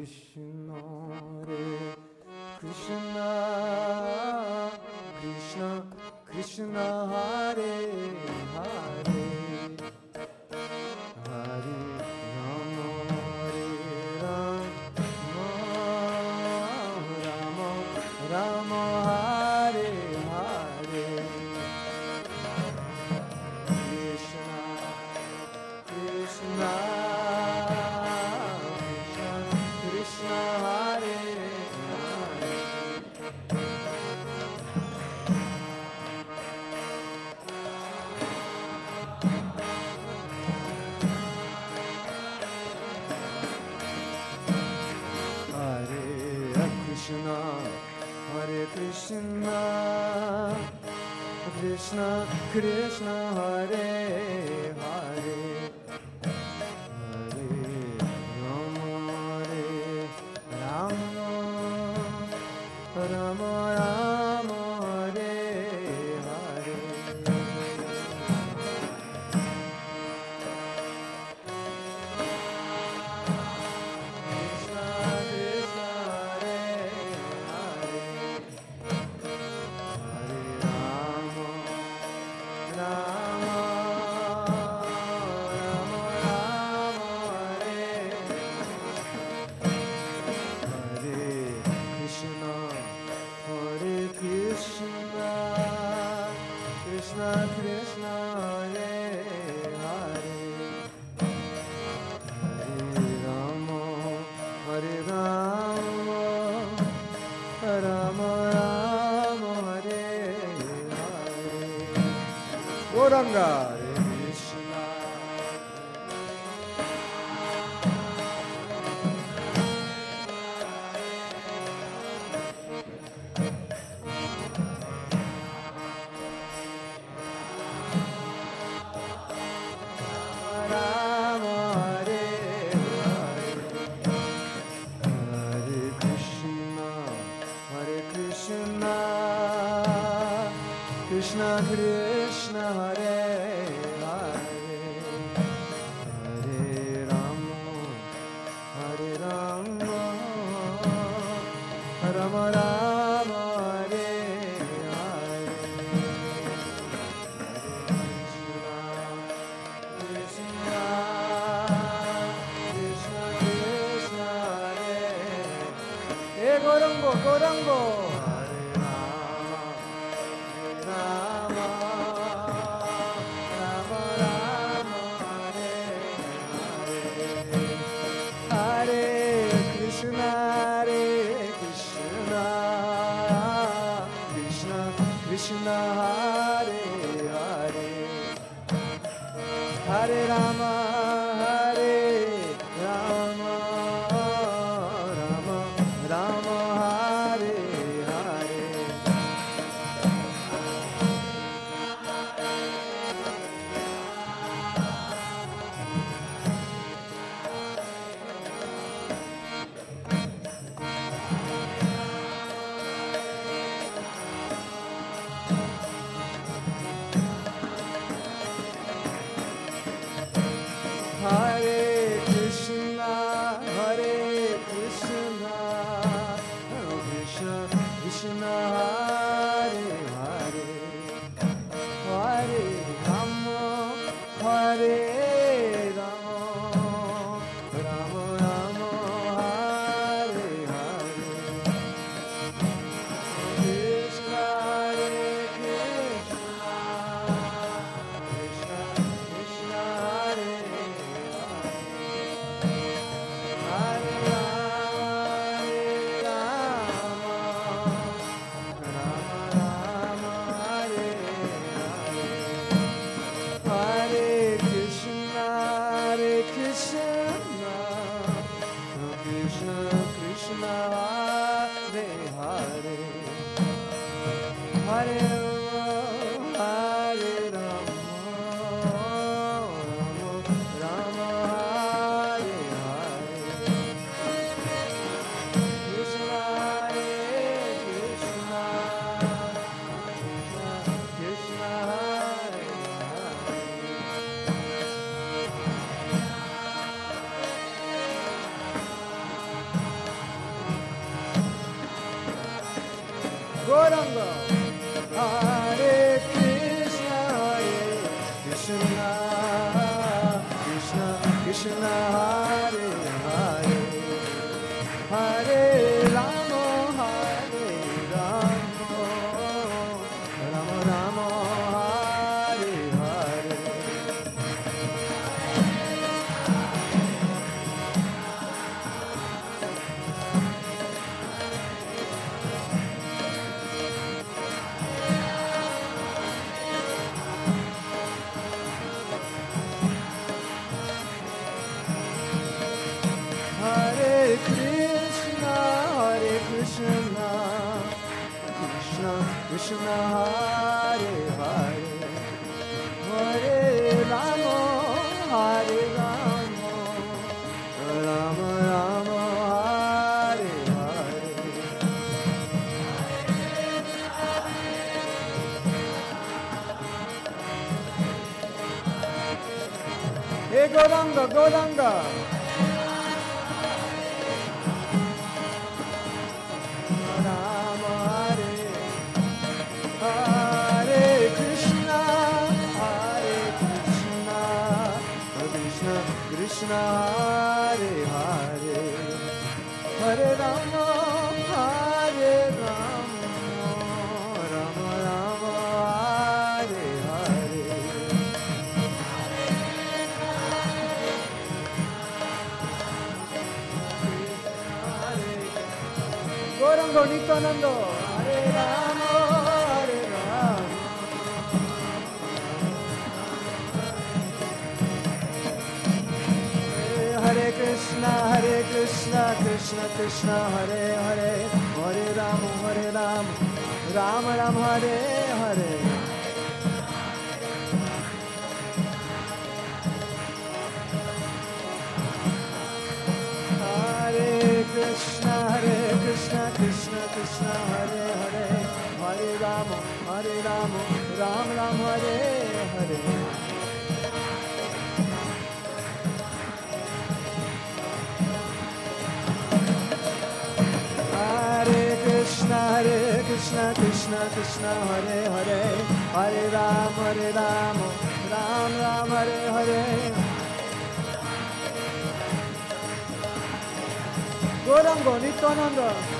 Krishna Gorango, Gorango. Krishna, Gauranga. えー、ゴーダンゴー আনন্দ, নিত্য আনন্দ। হরে রাম হরে রাম। হরে কৃষ্ণ হরে কৃষ্ণ কৃষ্ণ কৃষ্ণ, হরে হরে। হরে রাম হরে Ram. Ram Ram, Hare Hare. Krishna. Krishna Hare Hare, Hare Rama, Hare Rama, Ram Ram, Hare Hare. Hare Krishna, Hare Krishna, Krishna Krishna, Hare Hare, Hare Ram, Hare Rama, Ram Ram, Hare Hare. Gauranga Nityananda.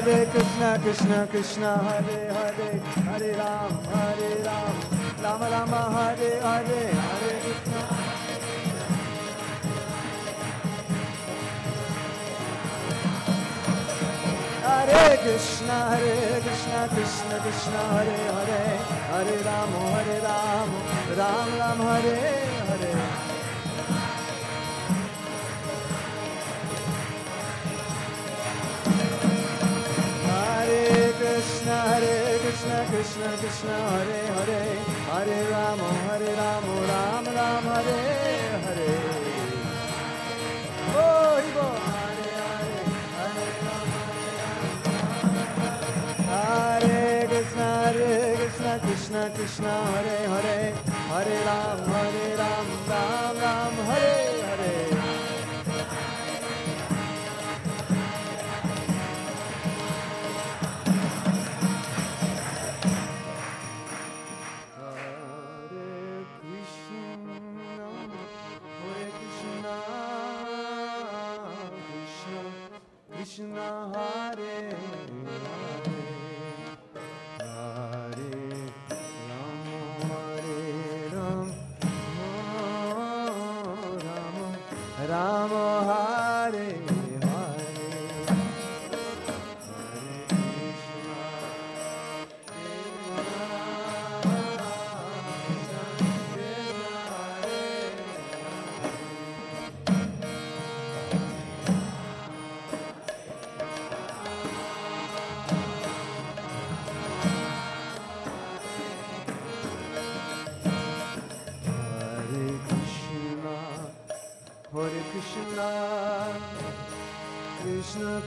Hare Krishna, Krishna Krishna, Hare Hare, Hare Ram, Hare Ram, Rama Rama, Hare Hare, Hare Krishna. Hare Krishna, Hare Krishna, Krishna Krishna, Hare Hare, Hare Ram, Hare Ram, Ram Ram, Hare Hare. Hare Krishna Krishna Krishna Hare Hare Hare Rama Hare Rama Ram Ram Hare Hare. Oh, Hare Hare Hare Krishna Hare Krishna Krishna Krishna Hare Hare Hare Ram Hare Ram Ram Ram Hare Ramo Hare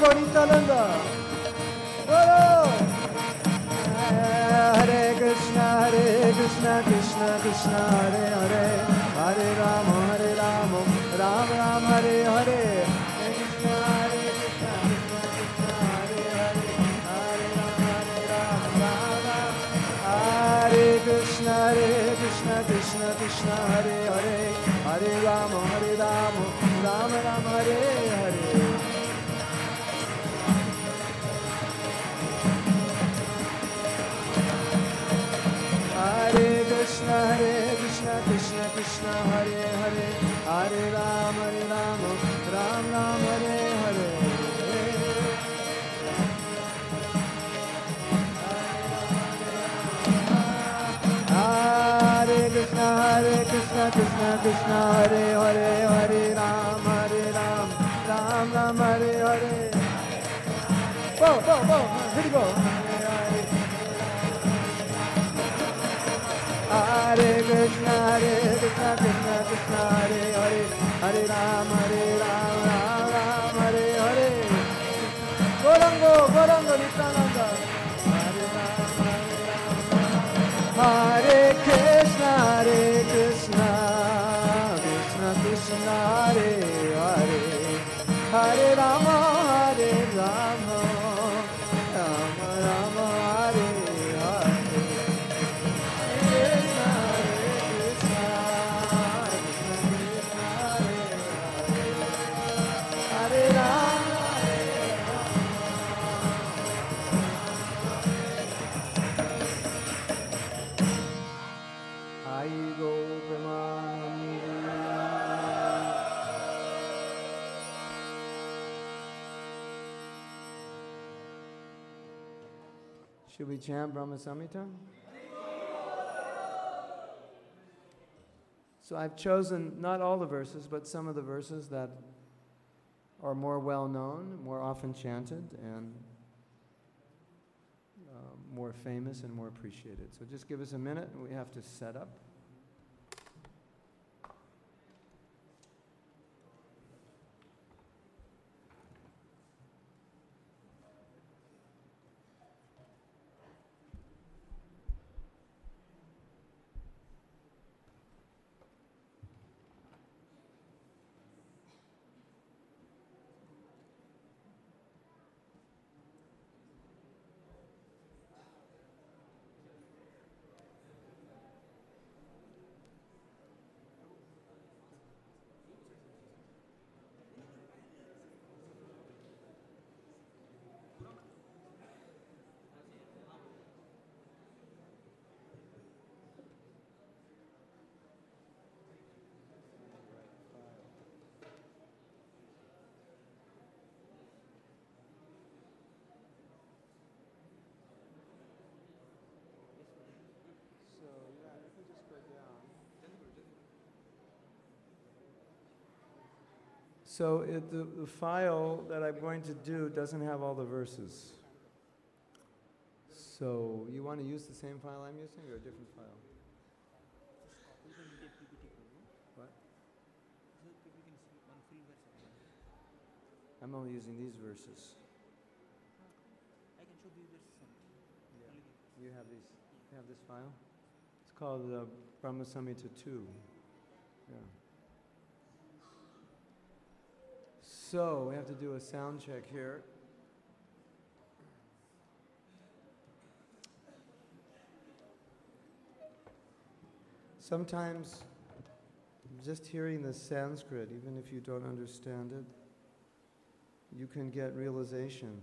Corita Landa. Hare Krishna, Hare Krishna, Krishna Krishna, Hare Hare, Hare Ram, Hare Ram, Ram Ram, Hare Hare. Hare Krishna, Krishna Krishna, Hare Hare, Hare Rama, Hare Rama, Rama Rama, Hare Hare. Krishna Hare Hare Hare Ram Hare Ram Ram Ram Hare Hare Hare Krishna Hare Krishna Krishna Krishna Hare Hare Hare Ram Hare Ram Ram Ram Hare Hare go go, whoa, here we go. We chant Brahma Samhita? So I've chosen not all the verses, but some of the verses that are more well known, more often chanted, and uh, more famous and more appreciated. So just give us a minute and we have to set up. So, yeah, you can just go down. So it, the, the file that I'm going to do doesn't have all the verses. So you want to use the same file I'm using or a different file? What? I'm only using these verses. You have these, you have this file? It's called uh, Brahma Samhita 2. Yeah. So we have to do a sound check here. Sometimes just hearing the Sanskrit, even if you don't understand it, you can get realization